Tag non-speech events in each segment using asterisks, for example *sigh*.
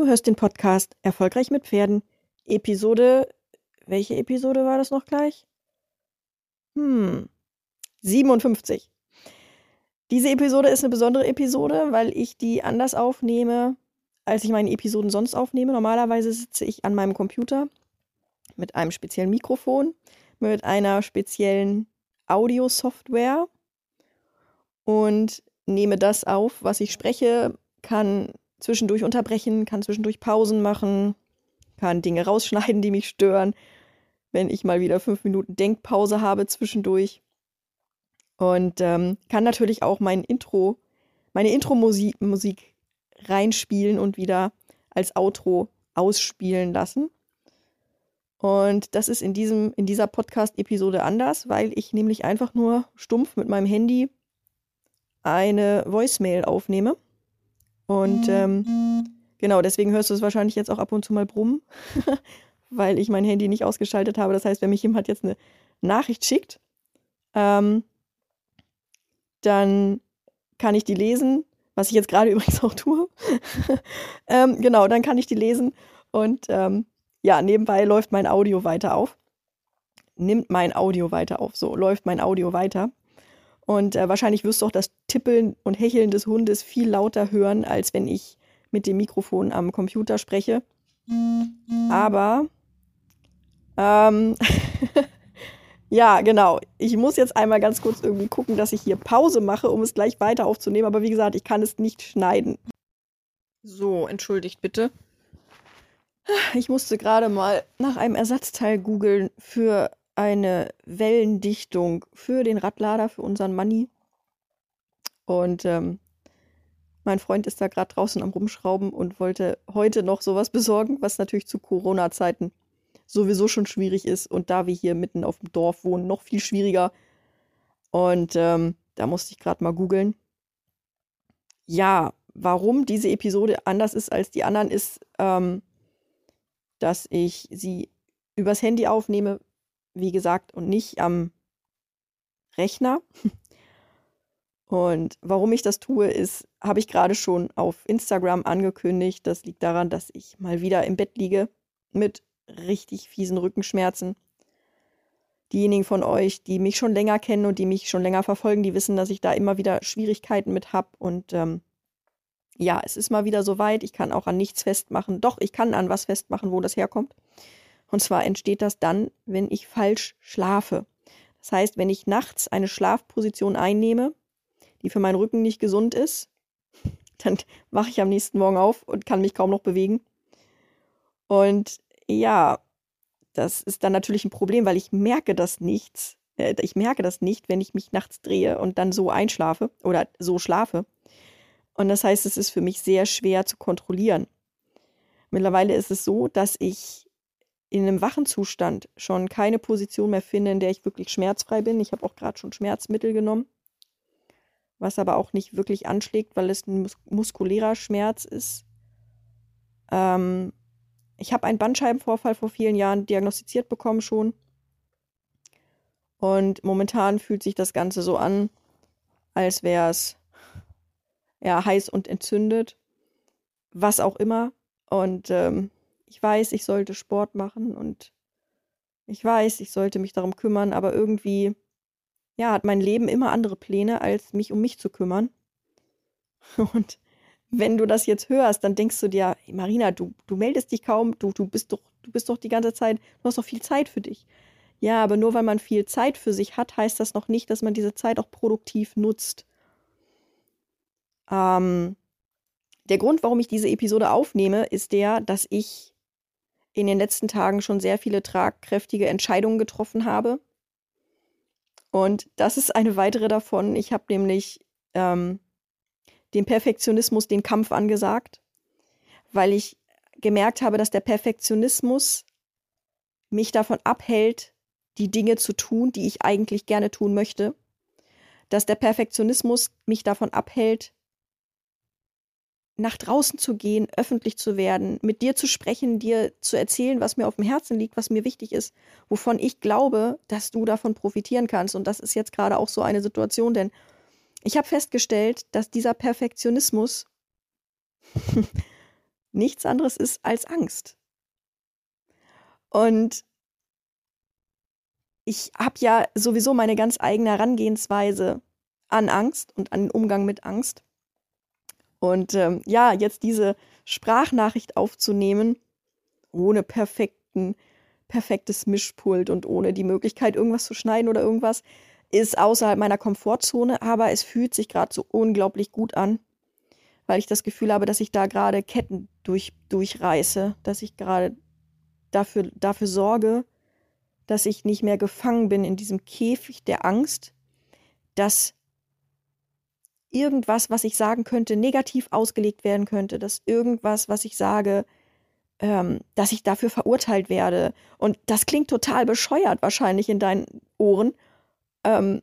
Du hörst den Podcast Erfolgreich mit Pferden. Episode. Welche Episode war das noch gleich? Hm. 57. Diese Episode ist eine besondere Episode, weil ich die anders aufnehme, als ich meine Episoden sonst aufnehme. Normalerweise sitze ich an meinem Computer mit einem speziellen Mikrofon, mit einer speziellen Audio-Software und nehme das auf, was ich spreche, kann zwischendurch unterbrechen, kann zwischendurch Pausen machen, kann Dinge rausschneiden, die mich stören, wenn ich mal wieder fünf Minuten Denkpause habe zwischendurch. Und ähm, kann natürlich auch mein Intro, meine Intro-Musik Musik reinspielen und wieder als Outro ausspielen lassen. Und das ist in, diesem, in dieser Podcast-Episode anders, weil ich nämlich einfach nur stumpf mit meinem Handy eine Voicemail aufnehme. Und ähm, genau, deswegen hörst du es wahrscheinlich jetzt auch ab und zu mal brummen, *laughs* weil ich mein Handy nicht ausgeschaltet habe. Das heißt, wenn mich jemand jetzt eine Nachricht schickt, ähm, dann kann ich die lesen, was ich jetzt gerade *laughs* übrigens auch tue. *laughs* ähm, genau, dann kann ich die lesen und ähm, ja, nebenbei läuft mein Audio weiter auf. Nimmt mein Audio weiter auf. So läuft mein Audio weiter. Und äh, wahrscheinlich wirst du auch das Tippeln und Hecheln des Hundes viel lauter hören, als wenn ich mit dem Mikrofon am Computer spreche. Aber ähm, *laughs* ja, genau. Ich muss jetzt einmal ganz kurz irgendwie gucken, dass ich hier Pause mache, um es gleich weiter aufzunehmen. Aber wie gesagt, ich kann es nicht schneiden. So, entschuldigt bitte. Ich musste gerade mal nach einem Ersatzteil googeln für eine Wellendichtung für den Radlader, für unseren Money. Und ähm, mein Freund ist da gerade draußen am Rumschrauben und wollte heute noch sowas besorgen, was natürlich zu Corona-Zeiten sowieso schon schwierig ist und da wir hier mitten auf dem Dorf wohnen, noch viel schwieriger. Und ähm, da musste ich gerade mal googeln. Ja, warum diese Episode anders ist als die anderen, ist, ähm, dass ich sie übers Handy aufnehme, wie gesagt, und nicht am Rechner. Und warum ich das tue, ist, habe ich gerade schon auf Instagram angekündigt. Das liegt daran, dass ich mal wieder im Bett liege mit richtig fiesen Rückenschmerzen. Diejenigen von euch, die mich schon länger kennen und die mich schon länger verfolgen, die wissen, dass ich da immer wieder Schwierigkeiten mit habe. Und ähm, ja, es ist mal wieder soweit. Ich kann auch an nichts festmachen. Doch, ich kann an was festmachen, wo das herkommt. Und zwar entsteht das dann, wenn ich falsch schlafe. Das heißt, wenn ich nachts eine Schlafposition einnehme, die für meinen Rücken nicht gesund ist, *laughs* dann wache ich am nächsten Morgen auf und kann mich kaum noch bewegen. Und ja, das ist dann natürlich ein Problem, weil ich merke das nicht. Äh, ich merke das nicht, wenn ich mich nachts drehe und dann so einschlafe oder so schlafe. Und das heißt, es ist für mich sehr schwer zu kontrollieren. Mittlerweile ist es so, dass ich in einem wachen Zustand schon keine Position mehr finde, in der ich wirklich schmerzfrei bin. Ich habe auch gerade schon Schmerzmittel genommen, was aber auch nicht wirklich anschlägt, weil es ein mus muskulärer Schmerz ist. Ähm, ich habe einen Bandscheibenvorfall vor vielen Jahren diagnostiziert bekommen schon. Und momentan fühlt sich das Ganze so an, als wäre es ja heiß und entzündet. Was auch immer. Und ähm, ich weiß, ich sollte Sport machen und ich weiß, ich sollte mich darum kümmern, aber irgendwie, ja, hat mein Leben immer andere Pläne, als mich um mich zu kümmern. *laughs* Und wenn du das jetzt hörst, dann denkst du dir, hey Marina, du, du meldest dich kaum, du, du bist doch, du bist doch die ganze Zeit, du hast doch viel Zeit für dich. Ja, aber nur weil man viel Zeit für sich hat, heißt das noch nicht, dass man diese Zeit auch produktiv nutzt. Ähm, der Grund, warum ich diese Episode aufnehme, ist der, dass ich in den letzten Tagen schon sehr viele tragkräftige Entscheidungen getroffen habe. Und das ist eine weitere davon. Ich habe nämlich ähm, dem Perfektionismus den Kampf angesagt, weil ich gemerkt habe, dass der Perfektionismus mich davon abhält, die Dinge zu tun, die ich eigentlich gerne tun möchte. Dass der Perfektionismus mich davon abhält, nach draußen zu gehen, öffentlich zu werden, mit dir zu sprechen, dir zu erzählen, was mir auf dem Herzen liegt, was mir wichtig ist, wovon ich glaube, dass du davon profitieren kannst. Und das ist jetzt gerade auch so eine Situation, denn ich habe festgestellt, dass dieser Perfektionismus *laughs* nichts anderes ist als Angst. Und ich habe ja sowieso meine ganz eigene Herangehensweise an Angst und an den Umgang mit Angst. Und ähm, ja, jetzt diese Sprachnachricht aufzunehmen, ohne perfekten, perfektes Mischpult und ohne die Möglichkeit, irgendwas zu schneiden oder irgendwas, ist außerhalb meiner Komfortzone, aber es fühlt sich gerade so unglaublich gut an, weil ich das Gefühl habe, dass ich da gerade Ketten durch, durchreiße, dass ich gerade dafür, dafür sorge, dass ich nicht mehr gefangen bin in diesem Käfig der Angst, dass irgendwas, was ich sagen könnte, negativ ausgelegt werden könnte, dass irgendwas, was ich sage, ähm, dass ich dafür verurteilt werde. Und das klingt total bescheuert wahrscheinlich in deinen Ohren, ähm,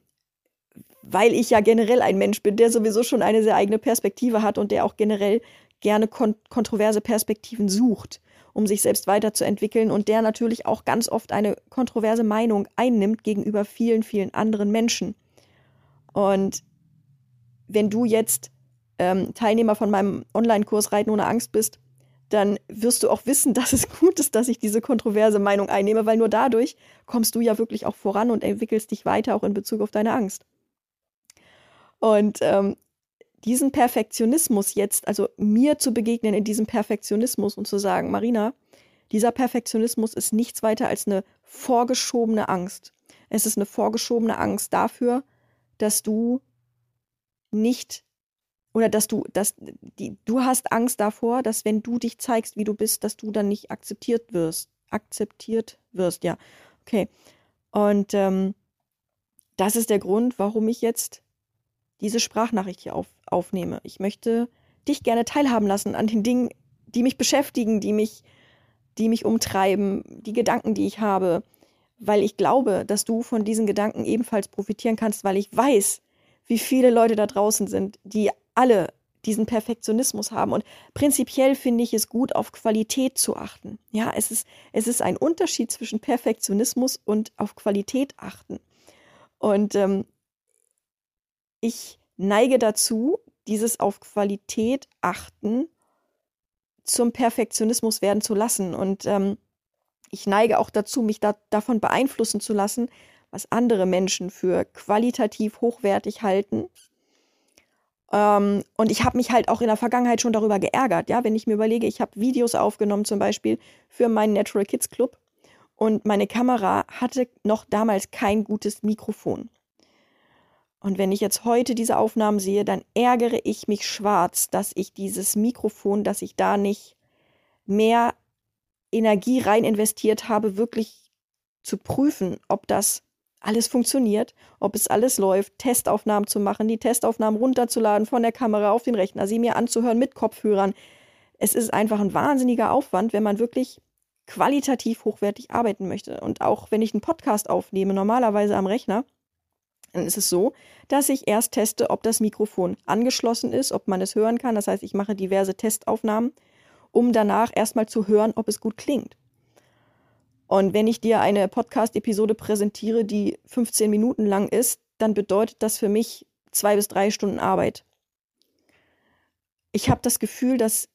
weil ich ja generell ein Mensch bin, der sowieso schon eine sehr eigene Perspektive hat und der auch generell gerne kon kontroverse Perspektiven sucht, um sich selbst weiterzuentwickeln und der natürlich auch ganz oft eine kontroverse Meinung einnimmt gegenüber vielen, vielen anderen Menschen. Und wenn du jetzt ähm, Teilnehmer von meinem Online-Kurs Reiten ohne Angst bist, dann wirst du auch wissen, *laughs* dass es gut ist, dass ich diese kontroverse Meinung einnehme, weil nur dadurch kommst du ja wirklich auch voran und entwickelst dich weiter auch in Bezug auf deine Angst. Und ähm, diesen Perfektionismus jetzt, also mir zu begegnen in diesem Perfektionismus und zu sagen, Marina, dieser Perfektionismus ist nichts weiter als eine vorgeschobene Angst. Es ist eine vorgeschobene Angst dafür, dass du nicht oder dass du, dass die, du hast Angst davor, dass wenn du dich zeigst, wie du bist, dass du dann nicht akzeptiert wirst. Akzeptiert wirst, ja. Okay. Und ähm, das ist der Grund, warum ich jetzt diese Sprachnachricht hier auf, aufnehme. Ich möchte dich gerne teilhaben lassen an den Dingen, die mich beschäftigen, die mich, die mich umtreiben, die Gedanken, die ich habe, weil ich glaube, dass du von diesen Gedanken ebenfalls profitieren kannst, weil ich weiß, wie viele Leute da draußen sind, die alle diesen Perfektionismus haben. Und prinzipiell finde ich es gut, auf Qualität zu achten. Ja, es ist, es ist ein Unterschied zwischen Perfektionismus und auf Qualität achten. Und ähm, ich neige dazu, dieses auf Qualität achten zum Perfektionismus werden zu lassen. Und ähm, ich neige auch dazu, mich da, davon beeinflussen zu lassen, was andere Menschen für qualitativ hochwertig halten ähm, und ich habe mich halt auch in der Vergangenheit schon darüber geärgert, ja, wenn ich mir überlege, ich habe Videos aufgenommen zum Beispiel für meinen Natural Kids Club und meine Kamera hatte noch damals kein gutes Mikrofon. Und wenn ich jetzt heute diese Aufnahmen sehe, dann ärgere ich mich schwarz, dass ich dieses Mikrofon, dass ich da nicht mehr Energie rein investiert habe, wirklich zu prüfen, ob das alles funktioniert, ob es alles läuft, Testaufnahmen zu machen, die Testaufnahmen runterzuladen von der Kamera auf den Rechner, sie mir anzuhören mit Kopfhörern. Es ist einfach ein wahnsinniger Aufwand, wenn man wirklich qualitativ hochwertig arbeiten möchte. Und auch wenn ich einen Podcast aufnehme, normalerweise am Rechner, dann ist es so, dass ich erst teste, ob das Mikrofon angeschlossen ist, ob man es hören kann. Das heißt, ich mache diverse Testaufnahmen, um danach erstmal zu hören, ob es gut klingt. Und wenn ich dir eine Podcast-Episode präsentiere, die 15 Minuten lang ist, dann bedeutet das für mich zwei bis drei Stunden Arbeit. Ich habe das Gefühl, dass,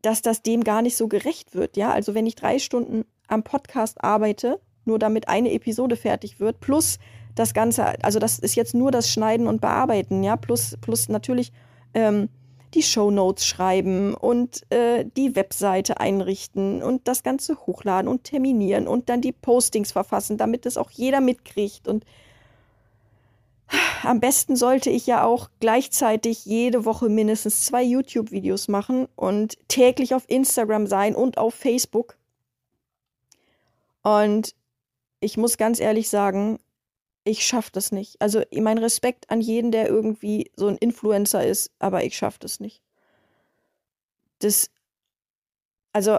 dass das dem gar nicht so gerecht wird. Ja, also wenn ich drei Stunden am Podcast arbeite, nur damit eine Episode fertig wird, plus das Ganze, also das ist jetzt nur das Schneiden und Bearbeiten, ja, plus, plus natürlich ähm, die Shownotes schreiben und äh, die Webseite einrichten und das Ganze hochladen und terminieren und dann die Postings verfassen, damit es auch jeder mitkriegt. Und am besten sollte ich ja auch gleichzeitig jede Woche mindestens zwei YouTube-Videos machen und täglich auf Instagram sein und auf Facebook. Und ich muss ganz ehrlich sagen, ich schaffe das nicht. Also mein Respekt an jeden, der irgendwie so ein Influencer ist, aber ich schaffe das nicht. Das, also,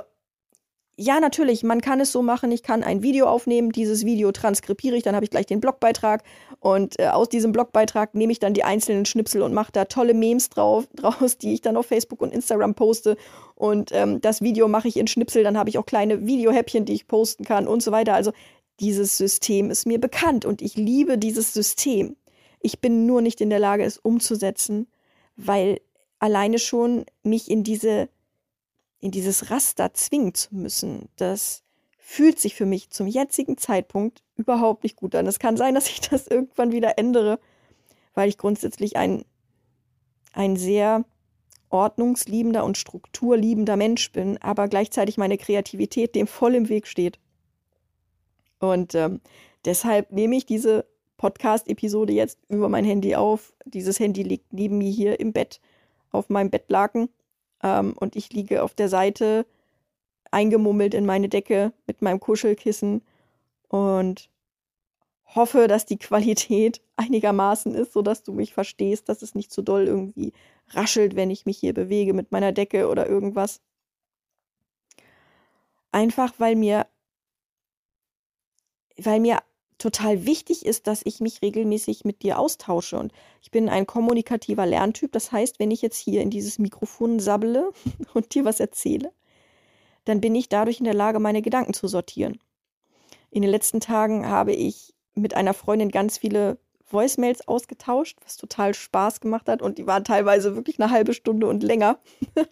ja, natürlich, man kann es so machen, ich kann ein Video aufnehmen, dieses Video transkribiere ich, dann habe ich gleich den Blogbeitrag und äh, aus diesem Blogbeitrag nehme ich dann die einzelnen Schnipsel und mache da tolle Memes drauf, *laughs* draus, die ich dann auf Facebook und Instagram poste und ähm, das Video mache ich in Schnipsel, dann habe ich auch kleine Videohäppchen, die ich posten kann und so weiter. Also dieses System ist mir bekannt und ich liebe dieses System. Ich bin nur nicht in der Lage, es umzusetzen, weil alleine schon mich in diese, in dieses Raster zwingen zu müssen, das fühlt sich für mich zum jetzigen Zeitpunkt überhaupt nicht gut an. Es kann sein, dass ich das irgendwann wieder ändere, weil ich grundsätzlich ein, ein sehr ordnungsliebender und strukturliebender Mensch bin, aber gleichzeitig meine Kreativität dem voll im Weg steht. Und ähm, deshalb nehme ich diese Podcast-Episode jetzt über mein Handy auf. Dieses Handy liegt neben mir hier im Bett, auf meinem Bettlaken. Ähm, und ich liege auf der Seite eingemummelt in meine Decke mit meinem Kuschelkissen und hoffe, dass die Qualität *laughs* einigermaßen ist, sodass du mich verstehst, dass es nicht zu doll irgendwie raschelt, wenn ich mich hier bewege mit meiner Decke oder irgendwas. Einfach weil mir weil mir total wichtig ist, dass ich mich regelmäßig mit dir austausche. Und ich bin ein kommunikativer Lerntyp. Das heißt, wenn ich jetzt hier in dieses Mikrofon sabbele *laughs* und dir was erzähle, dann bin ich dadurch in der Lage, meine Gedanken zu sortieren. In den letzten Tagen habe ich mit einer Freundin ganz viele Voicemails ausgetauscht, was total Spaß gemacht hat und die waren teilweise wirklich eine halbe Stunde und länger. *laughs*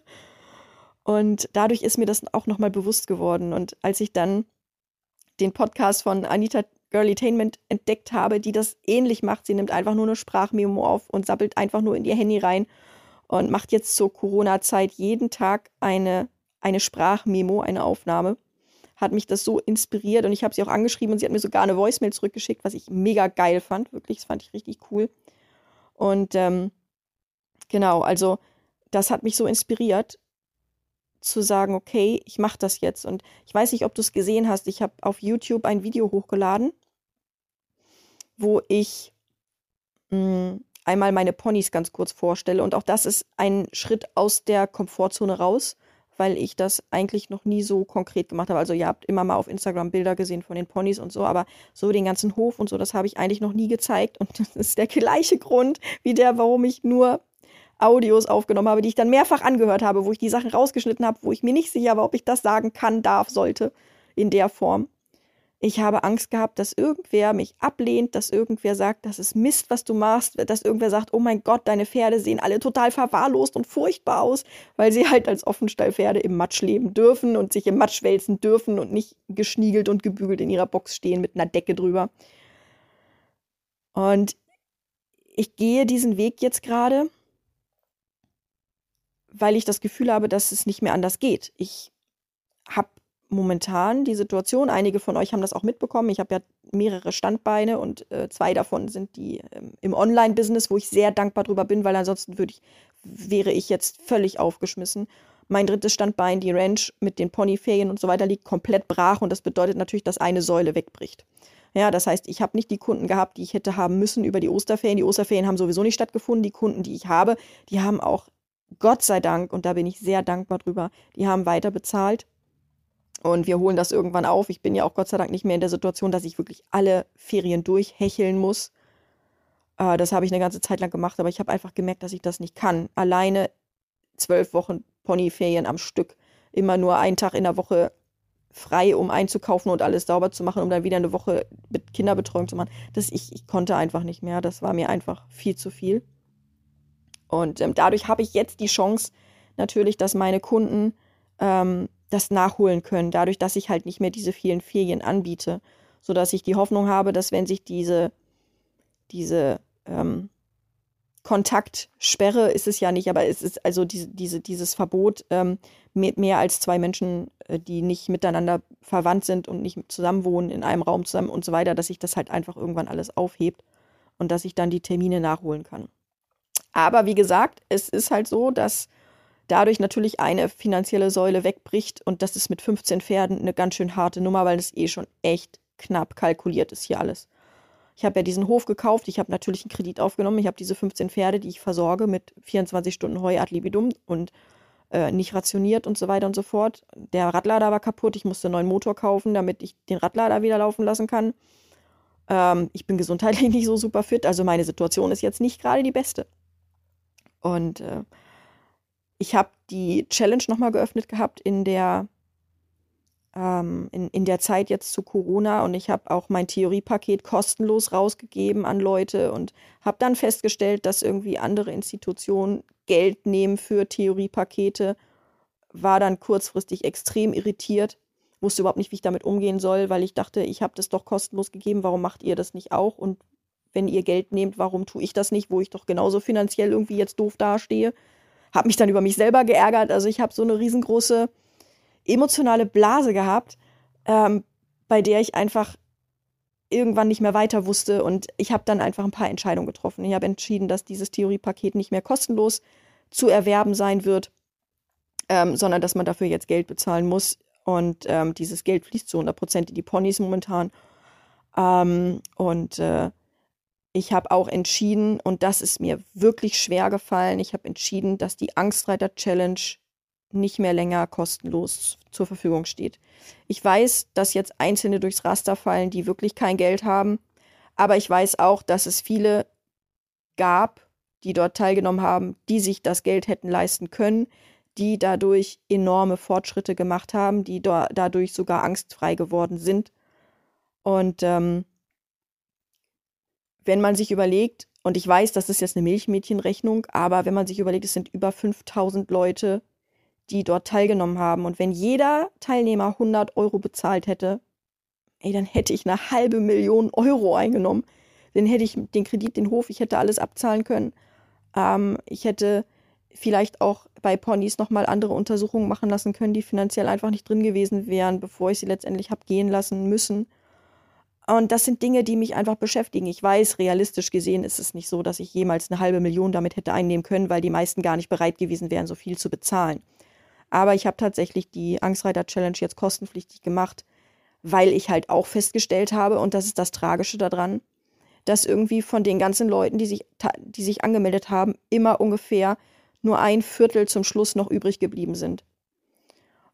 und dadurch ist mir das auch nochmal bewusst geworden. Und als ich dann den Podcast von Anita Girlytainment entdeckt habe, die das ähnlich macht, sie nimmt einfach nur eine Sprachmemo auf und sabbelt einfach nur in ihr Handy rein und macht jetzt zur Corona-Zeit jeden Tag eine eine Sprachmemo, eine Aufnahme. Hat mich das so inspiriert und ich habe sie auch angeschrieben und sie hat mir sogar eine Voicemail zurückgeschickt, was ich mega geil fand. Wirklich, das fand ich richtig cool. Und ähm, genau, also das hat mich so inspiriert, zu sagen, okay, ich mache das jetzt. Und ich weiß nicht, ob du es gesehen hast. Ich habe auf YouTube ein Video hochgeladen, wo ich mh, hm, einmal meine Ponys ganz kurz vorstelle. Und auch das ist ein Schritt aus der Komfortzone raus weil ich das eigentlich noch nie so konkret gemacht habe. Also ihr habt immer mal auf Instagram Bilder gesehen von den Ponys und so, aber so den ganzen Hof und so, das habe ich eigentlich noch nie gezeigt. Und *laughs* das ist der gleiche Grund wie der, warum ich nur Audios aufgenommen habe, die ich dann mehrfach angehört habe, wo ich die Sachen rausgeschnitten habe, wo ich mir nicht sicher war, ob ich das sagen kann, darf, sollte in der Form. Ich habe Angst gehabt, dass irgendwer mich ablehnt, dass irgendwer sagt, das ist Mist, was du machst, dass irgendwer sagt, oh mein Gott, deine Pferde sehen alle total verwahrlost und furchtbar aus, weil sie halt als Offenstallpferde im Matsch leben dürfen und sich im Matsch wälzen dürfen und nicht geschniegelt und gebügelt in ihrer Box stehen mit einer Decke drüber. Und ich gehe diesen Weg jetzt gerade, weil ich das Gefühl habe, dass es nicht mehr anders geht. Ich habe momentan die Situation, einige von euch haben das auch mitbekommen, ich habe ja mehrere Standbeine und äh, zwei davon sind die ähm, im Online-Business, wo ich sehr dankbar drüber bin, weil ansonsten würde ich, wäre ich jetzt völlig aufgeschmissen. Mein drittes Standbein, die Ranch mit den Ponyferien und so weiter, liegt komplett brach und das bedeutet natürlich, dass eine Säule wegbricht. Ja, das heißt, ich habe nicht die Kunden gehabt, die ich hätte haben müssen über die Osterferien. Die Osterferien haben sowieso nicht stattgefunden. Die Kunden, die ich habe, die haben auch Gott sei Dank, und da bin ich sehr dankbar drüber, die haben weiter bezahlt. Und wir holen das irgendwann auf. Ich bin ja auch Gott sei Dank nicht mehr in der Situation, dass ich wirklich alle Ferien durchhecheln muss. Äh, das habe ich eine ganze Zeit lang gemacht, aber ich habe einfach gemerkt, dass ich das nicht kann. Alleine zwölf Wochen Ponyferien am Stück. Immer nur einen Tag in der Woche frei, um einzukaufen und alles sauber zu machen, um dann wieder eine Woche mit Kinderbetreuung zu machen. Das, ich, ich konnte einfach nicht mehr. Das war mir einfach viel zu viel. Und ähm, dadurch habe ich jetzt die Chance, natürlich, dass meine Kunden ähm, das nachholen können, dadurch, dass ich halt nicht mehr diese vielen Ferien anbiete, sodass ich die Hoffnung habe, dass wenn sich diese, diese ähm, Kontaktsperre ist es ja nicht, aber es ist also diese, diese, dieses Verbot, ähm, mit mehr als zwei Menschen, äh, die nicht miteinander verwandt sind und nicht zusammenwohnen in einem Raum zusammen und so weiter, dass sich das halt einfach irgendwann alles aufhebt und dass ich dann die Termine nachholen kann. Aber wie gesagt, es ist halt so, dass dadurch natürlich eine finanzielle Säule wegbricht und das ist mit 15 Pferden eine ganz schön harte Nummer, weil das eh schon echt knapp kalkuliert ist hier alles. Ich habe ja diesen Hof gekauft, ich habe natürlich einen Kredit aufgenommen, ich habe diese 15 Pferde, die ich versorge mit 24 Stunden Heu ad libidum und äh, nicht rationiert und so weiter und so fort. Der Radlader war kaputt, ich musste einen neuen Motor kaufen, damit ich den Radlader wieder laufen lassen kann. Ähm, ich bin gesundheitlich *laughs* nicht so super fit, also meine Situation ist jetzt nicht gerade die beste. Und äh, ich habe die Challenge nochmal geöffnet gehabt in der, ähm, in, in der Zeit jetzt zu Corona. Und ich habe auch mein Theoriepaket kostenlos rausgegeben an Leute und habe dann festgestellt, dass irgendwie andere Institutionen Geld nehmen für Theoriepakete, war dann kurzfristig extrem irritiert, wusste überhaupt nicht, wie ich damit umgehen soll, weil ich dachte, ich habe das doch kostenlos gegeben, warum macht ihr das nicht auch? Und wenn ihr Geld nehmt, warum tue ich das nicht, wo ich doch genauso finanziell irgendwie jetzt doof dastehe? Habe mich dann über mich selber geärgert. Also ich habe so eine riesengroße emotionale Blase gehabt, ähm, bei der ich einfach irgendwann nicht mehr weiter wusste und ich habe dann einfach ein paar Entscheidungen getroffen. Ich habe entschieden, dass dieses Theoriepaket nicht mehr kostenlos zu erwerben sein wird, ähm, sondern dass man dafür jetzt Geld bezahlen muss. Und ähm, dieses Geld fließt zu 100 Prozent in die Ponys momentan. Ähm, und äh, ich habe auch entschieden, und das ist mir wirklich schwer gefallen, ich habe entschieden, dass die Angstreiter Challenge nicht mehr länger kostenlos zur Verfügung steht. Ich weiß, dass jetzt Einzelne durchs Raster fallen, die wirklich kein Geld haben, aber ich weiß auch, dass es viele gab, die dort teilgenommen haben, die sich das Geld hätten leisten können, die dadurch enorme Fortschritte gemacht haben, die da, dadurch sogar angstfrei geworden sind. Und ähm, wenn man sich überlegt, und ich weiß, das ist jetzt eine Milchmädchenrechnung, aber wenn man sich überlegt, es sind über 5000 Leute, die dort teilgenommen haben. Und wenn jeder Teilnehmer 100 Euro bezahlt hätte, ey, dann hätte ich eine halbe Million Euro eingenommen. Dann hätte ich den Kredit, den Hof, ich hätte alles abzahlen können. Ähm, ich hätte vielleicht auch bei Ponys nochmal andere Untersuchungen machen lassen können, die finanziell einfach nicht drin gewesen wären, bevor ich sie letztendlich habe gehen lassen müssen. Und das sind Dinge, die mich einfach beschäftigen. Ich weiß, realistisch gesehen ist es nicht so, dass ich jemals eine halbe Million damit hätte einnehmen können, weil die meisten gar nicht bereit gewesen wären, so viel zu bezahlen. Aber ich habe tatsächlich die Angstreiter Challenge jetzt kostenpflichtig gemacht, weil ich halt auch festgestellt habe, und das ist das Tragische daran, dass irgendwie von den ganzen Leuten, die sich, die sich angemeldet haben, immer ungefähr nur ein Viertel zum Schluss noch übrig geblieben sind.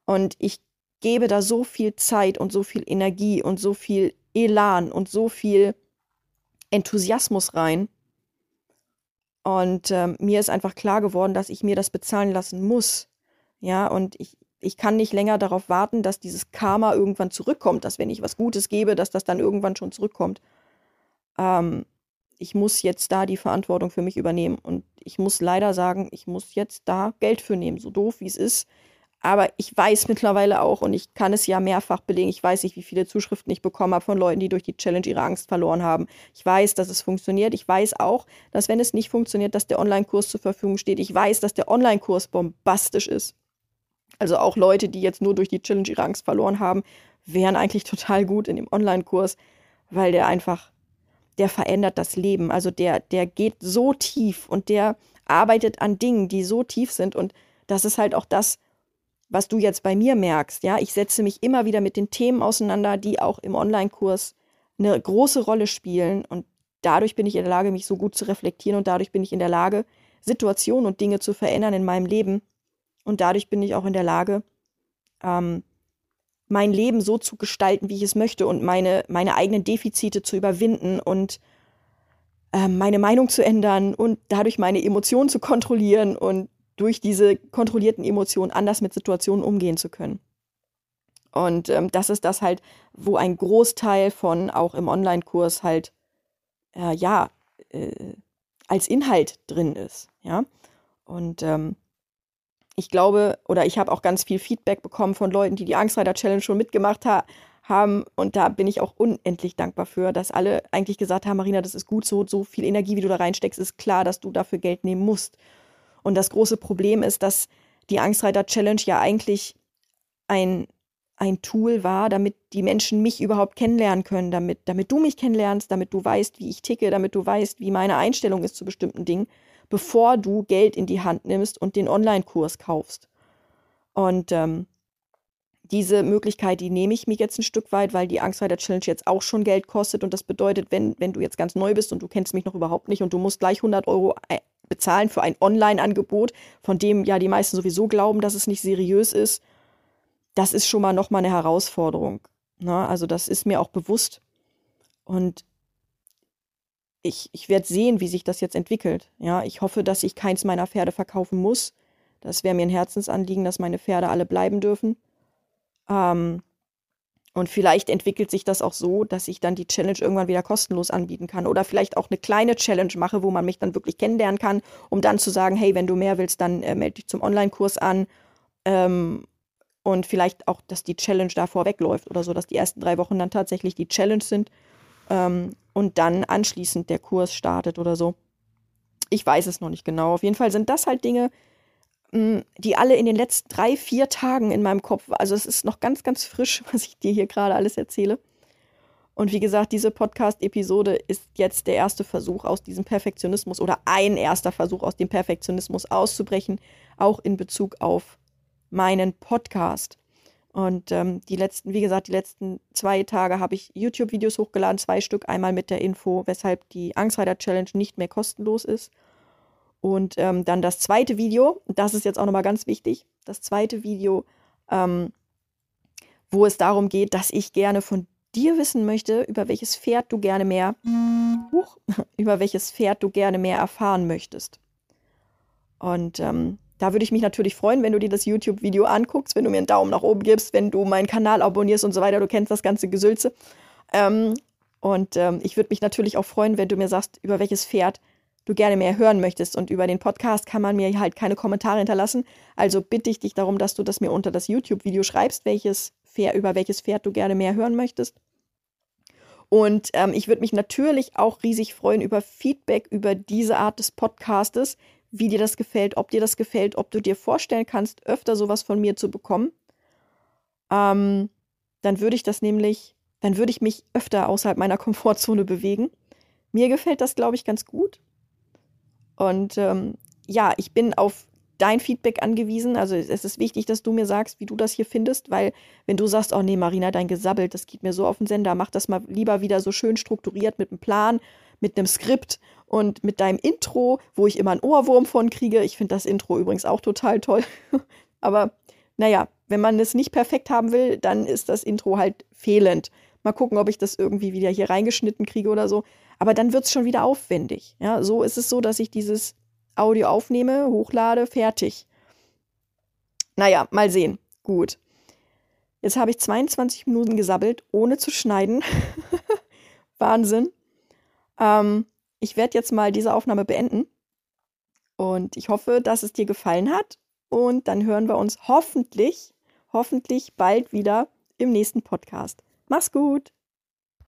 Und ich gebe da so viel Zeit und so viel Energie und so viel Elan und so viel Enthusiasmus rein. Und äh, mir ist einfach klar geworden, dass ich mir das bezahlen lassen muss. Ja, und ich, ich kann nicht länger darauf warten, dass dieses Karma irgendwann zurückkommt, dass wenn ich was Gutes gebe, dass das dann irgendwann schon zurückkommt ähm, ich muss jetzt da die Verantwortung für mich übernehmen. Und ich muss leider sagen, ich muss jetzt da Geld für nehmen, so doof wie es ist. Aber ich weiß mittlerweile auch, und ich kann es ja mehrfach belegen, ich weiß nicht, wie viele Zuschriften ich bekommen habe von Leuten, die durch die Challenge ihre Angst verloren haben. Ich weiß, dass es funktioniert. Ich weiß auch, dass wenn es nicht funktioniert, dass der Online-Kurs zur Verfügung steht. Ich weiß, dass der Online-Kurs bombastisch ist. Also auch Leute, die jetzt nur durch die Challenge ihre Angst verloren haben, wären eigentlich total gut in dem Online-Kurs, weil der einfach der verändert das Leben. Also der, der geht so tief und der arbeitet an Dingen, die so tief sind. Und das ist halt auch das, was du jetzt bei mir merkst. Ja, ich setze mich immer wieder mit den Themen auseinander, die auch im Online-Kurs eine große Rolle spielen. Und dadurch bin ich in der Lage, mich so gut zu reflektieren und dadurch bin ich in der Lage, Situationen und Dinge zu verändern in meinem Leben. Und dadurch bin ich auch in der Lage, ähm, mein Leben so zu gestalten, wie ich es möchte und meine, meine eigenen Defizite zu überwinden und äh, meine Meinung zu ändern und dadurch meine Emotionen zu kontrollieren und durch diese kontrollierten Emotionen anders mit Situationen umgehen zu können. Und ähm, das ist das halt, wo ein Großteil von auch im Online-Kurs halt, äh, ja, äh, als Inhalt drin ist, ja. Und ähm, ich glaube, oder ich habe auch ganz viel Feedback bekommen von Leuten, die die Angstreiter Challenge schon mitgemacht ha haben. Und da bin ich auch unendlich dankbar für, dass alle eigentlich gesagt haben, Marina, das ist gut so, so viel Energie, wie du da reinsteckst, ist klar, dass du dafür Geld nehmen musst. Und das große Problem ist, dass die Angstreiter Challenge ja eigentlich ein, ein Tool war, damit die Menschen mich überhaupt kennenlernen können, damit, damit du mich kennenlernst, damit du weißt, wie ich ticke, damit du weißt, wie meine Einstellung ist zu bestimmten Dingen bevor du Geld in die Hand nimmst und den Online-Kurs kaufst. Und ähm, diese Möglichkeit, die nehme ich mir jetzt ein Stück weit, weil die Angstreiter Challenge jetzt auch schon Geld kostet. Und das bedeutet, wenn, wenn du jetzt ganz neu bist und du kennst mich noch überhaupt nicht und du musst gleich 100 Euro äh, bezahlen für ein Online-Angebot, von dem ja die meisten sowieso glauben, dass es nicht seriös ist, das ist schon mal nochmal eine Herausforderung. Ne? also das ist mir auch bewusst. Und ich, ich werde sehen, wie sich das jetzt entwickelt. Ja, ich hoffe, dass ich keins meiner Pferde verkaufen muss. Das wäre mir ein Herzensanliegen, dass meine Pferde alle bleiben dürfen. Ähm, und vielleicht entwickelt sich das auch so, dass ich dann die Challenge irgendwann wieder kostenlos anbieten kann. Oder vielleicht auch eine kleine Challenge mache, wo man mich dann wirklich kennenlernen kann, um dann zu sagen, hey, wenn du mehr willst, dann äh, melde dich zum Online-Kurs an. Ähm, und vielleicht auch, dass die Challenge da vorwegläuft oder so, dass die ersten drei Wochen dann tatsächlich die Challenge sind ähm, und dann anschließend der Kurs startet oder so. Ich weiß es noch nicht genau. Auf jeden Fall sind das halt Dinge, die alle in den letzten drei, vier Tagen in meinem Kopf, also es ist noch ganz, ganz frisch, *laughs* was ich dir hier gerade alles erzähle. Und wie gesagt, diese Podcast-Episode ist jetzt der erste Versuch aus diesem Perfektionismus oder ein erster Versuch aus dem Perfektionismus auszubrechen, auch in Bezug auf meinen Podcast. Und ähm, die letzten, wie gesagt, die letzten zwei Tage habe ich YouTube-Videos hochgeladen, zwei Stück, einmal mit der Info, weshalb die Angstreiter Challenge nicht mehr kostenlos ist. Und ähm, dann das zweite Video, das ist jetzt auch nochmal ganz wichtig, das zweite Video, ähm, wo es darum geht, dass ich gerne von dir wissen möchte, über welches Pferd du gerne mehr, huch, *laughs* über welches Pferd du gerne mehr erfahren möchtest. Und ähm, da würde ich mich natürlich freuen, wenn du dir das YouTube-Video anguckst, wenn du mir einen Daumen nach oben gibst, wenn du meinen Kanal abonnierst und so weiter. Du kennst das ganze Gesülze. Ähm, und ähm, ich würde mich natürlich auch freuen, wenn du mir sagst, über welches Pferd du gerne mehr hören möchtest. Und über den Podcast kann man mir halt keine Kommentare hinterlassen. Also bitte ich dich darum, dass du das mir unter das YouTube-Video schreibst, welches Pferd, über welches Pferd du gerne mehr hören möchtest. Und ähm, ich würde mich natürlich auch riesig freuen über Feedback über diese Art des Podcastes wie dir das gefällt, ob dir das gefällt, ob du dir vorstellen kannst, öfter sowas von mir zu bekommen. Ähm, dann würde ich das nämlich, dann würde ich mich öfter außerhalb meiner *laughs* Komfortzone bewegen. Mir gefällt das, glaube ich, ganz gut. Und ähm, ja, ich bin auf dein Feedback angewiesen. Also es ist wichtig, dass du mir sagst, wie du das hier findest, weil wenn du sagst, oh nee, Marina, dein Gesabbelt, das geht mir so auf den Sender, mach das mal lieber wieder so schön strukturiert mit einem Plan, mit einem Skript und mit deinem Intro, wo ich immer einen Ohrwurm von kriege. Ich finde das Intro übrigens auch total toll. *laughs* Aber naja, wenn man es nicht perfekt haben will, dann ist das Intro halt fehlend. Mal gucken, ob ich das irgendwie wieder hier reingeschnitten kriege oder so. Aber dann wird es schon wieder aufwendig. Ja, so ist es so, dass ich dieses Audio aufnehme, hochlade, fertig. Naja, mal sehen. Gut. Jetzt habe ich 22 Minuten gesabbelt, ohne zu schneiden. *laughs* Wahnsinn. Ähm, ich werde jetzt mal diese Aufnahme beenden. Und ich hoffe, dass es dir gefallen hat. Und dann hören wir uns hoffentlich, hoffentlich bald wieder im nächsten Podcast. Mach's gut!